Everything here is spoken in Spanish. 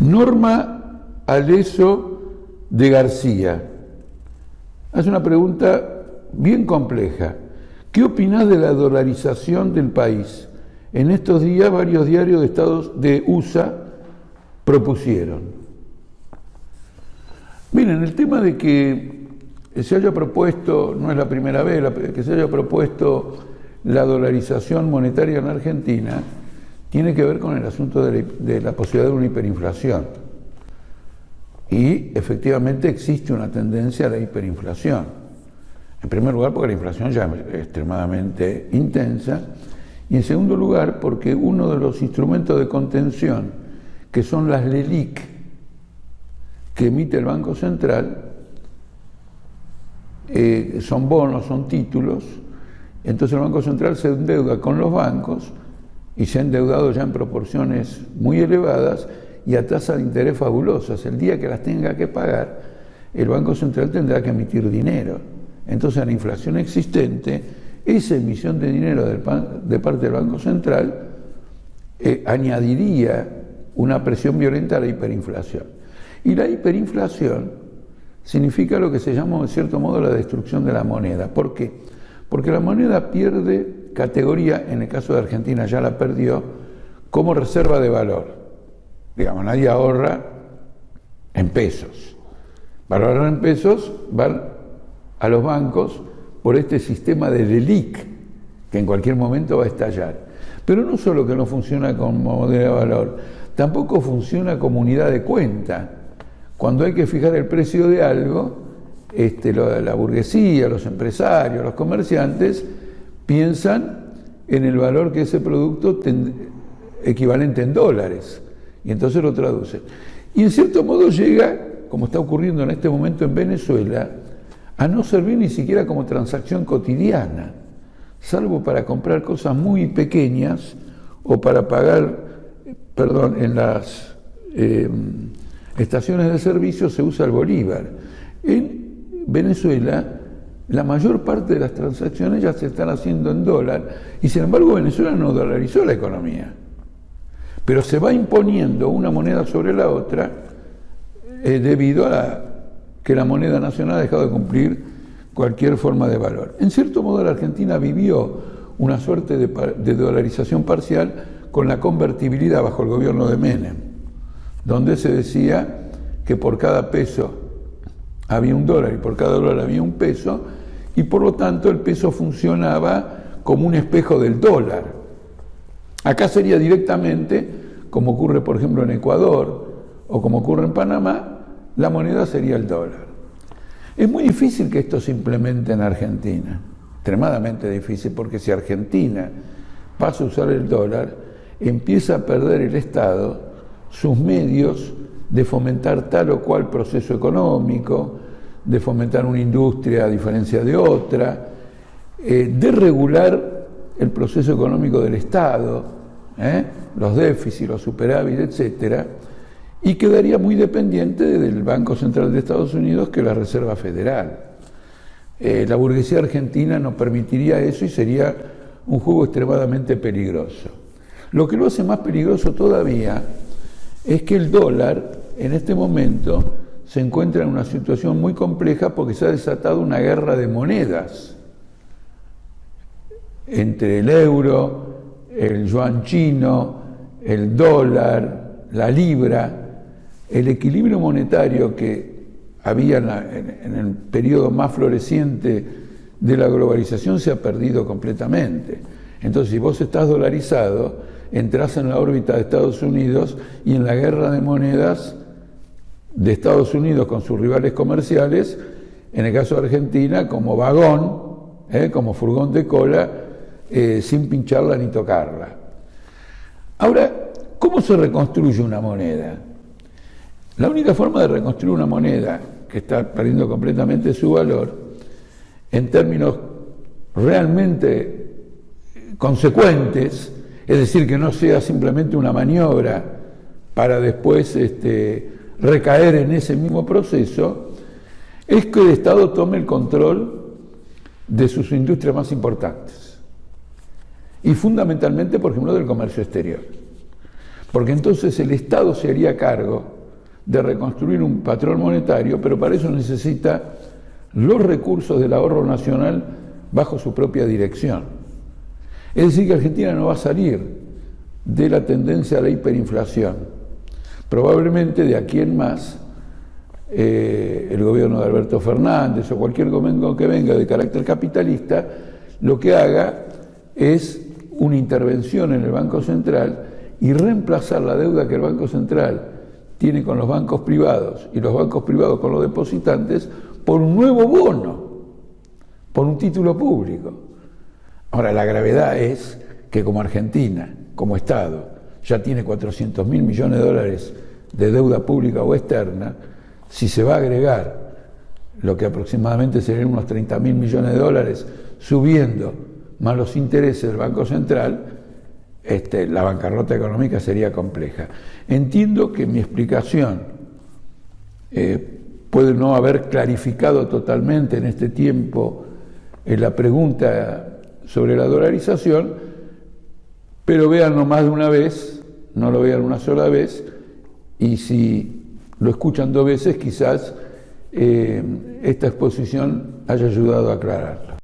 Norma Aleso de García hace una pregunta bien compleja. ¿Qué opinás de la dolarización del país? En estos días varios diarios de Estados de USA propusieron. Miren, el tema de que se haya propuesto, no es la primera vez, que se haya propuesto la dolarización monetaria en Argentina, tiene que ver con el asunto de la, posibilidad de una hiperinflación. Y efectivamente existe una tendencia a la hiperinflación. En primer lugar, porque la inflación ya es extremadamente intensa. Y en segundo lugar, porque uno de los instrumentos de contención, que son las LELIC, que emite el Banco Central, eh, son bonos, son títulos, entonces el Banco Central se endeuda con los bancos y se ha endeudado ya en proporciones muy elevadas y a tasas de interés fabulosas. El día que las tenga que pagar, el Banco Central tendrá que emitir dinero. Entonces, a la inflación existente, esa emisión de dinero de parte del Banco Central eh, añadiría una presión violenta a la hiperinflación. Y la hiperinflación significa lo que se llama, en cierto modo, la destrucción de la moneda. ¿Por qué? Porque la moneda pierde categoría, en el caso de Argentina ya la perdió, como reserva de valor. Digamos, nadie ahorra en pesos. Para ahorrar en pesos van a los bancos por este sistema de LELIC, que en cualquier momento va a estallar. Pero no solo que no funciona como moneda de valor, tampoco funciona como unidad de cuenta. Cuando hay que fijar el precio de algo, este, la burguesía, los empresarios, los comerciantes, piensan en el valor que ese producto equivalente en dólares y entonces lo traducen. Y en cierto modo llega, como está ocurriendo en este momento en Venezuela, a no servir ni siquiera como transacción cotidiana, salvo para comprar cosas muy pequeñas o para pagar, perdón, en las eh, estaciones de servicio se usa el bolívar. En Venezuela, la mayor parte de las transacciones ya se están haciendo en dólar y sin embargo Venezuela no dolarizó la economía. Pero se va imponiendo una moneda sobre la otra eh, debido a que la moneda nacional ha dejado de cumplir cualquier forma de valor. En cierto modo la Argentina vivió una suerte de, de dolarización parcial con la convertibilidad bajo el gobierno de Menem, donde se decía que por cada peso había un dólar y por cada dólar había un peso, y por lo tanto el peso funcionaba como un espejo del dólar. Acá sería directamente, como ocurre por ejemplo en Ecuador o como ocurre en Panamá, la moneda sería el dólar. Es muy difícil que esto se implemente en Argentina, extremadamente difícil, porque si Argentina pasa a usar el dólar, empieza a perder el Estado sus medios de fomentar tal o cual proceso económico, de fomentar una industria a diferencia de otra, eh, de regular el proceso económico del Estado, ¿eh? los déficits, los superávits, etc., y quedaría muy dependiente del Banco Central de Estados Unidos que la Reserva Federal. Eh, la burguesía argentina no permitiría eso y sería un juego extremadamente peligroso. Lo que lo hace más peligroso todavía es que el dólar en este momento se encuentra en una situación muy compleja porque se ha desatado una guerra de monedas entre el euro, el yuan chino, el dólar, la libra, el equilibrio monetario que había en, el periodo más floreciente de la globalización se ha perdido completamente. Entonces, si vos estás dolarizado, entras en la órbita de Estados Unidos y en la guerra de monedas de Estados Unidos con sus rivales comerciales, en el caso de Argentina, como vagón, ¿eh? como furgón de cola, eh, sin pincharla ni tocarla. Ahora, ¿cómo se reconstruye una moneda? La única forma de reconstruir una moneda que está perdiendo completamente su valor, en términos realmente consecuentes, es decir, que no sea simplemente una maniobra para después este, recaer en ese mismo proceso, es que el Estado tome el control de sus industrias más importantes y fundamentalmente, por ejemplo, del comercio exterior. porque entonces el Estado se haría cargo de reconstruir un patrón monetario, pero para eso necesita los recursos del ahorro nacional bajo su propia dirección. Es decir, que Argentina no va a salir de la tendencia a la hiperinflación. Probablemente de aquí en más, eh, el gobierno de Alberto Fernández o cualquier gobierno que venga de carácter capitalista, lo que haga es una intervención en el Banco Central y reemplazar la deuda que el Banco Central tiene con los bancos privados y los bancos privados con los depositantes por un nuevo bono, por un título público. Ahora, la gravedad es que como Argentina, como Estado, ya tiene 400 mil millones de dólares de deuda pública o externa, si se va a agregar lo que aproximadamente serían unos 30 mil millones de dólares, subiendo más los intereses del Banco Central, este, la bancarrota económica sería compleja. Entiendo que mi explicación eh, puede no haber clarificado totalmente en este tiempo eh, la pregunta sobre la dolarización, pero véanlo más de una vez, no lo vean una sola vez, y si lo escuchan dos veces, quizás eh, esta exposición haya ayudado a aclararlo.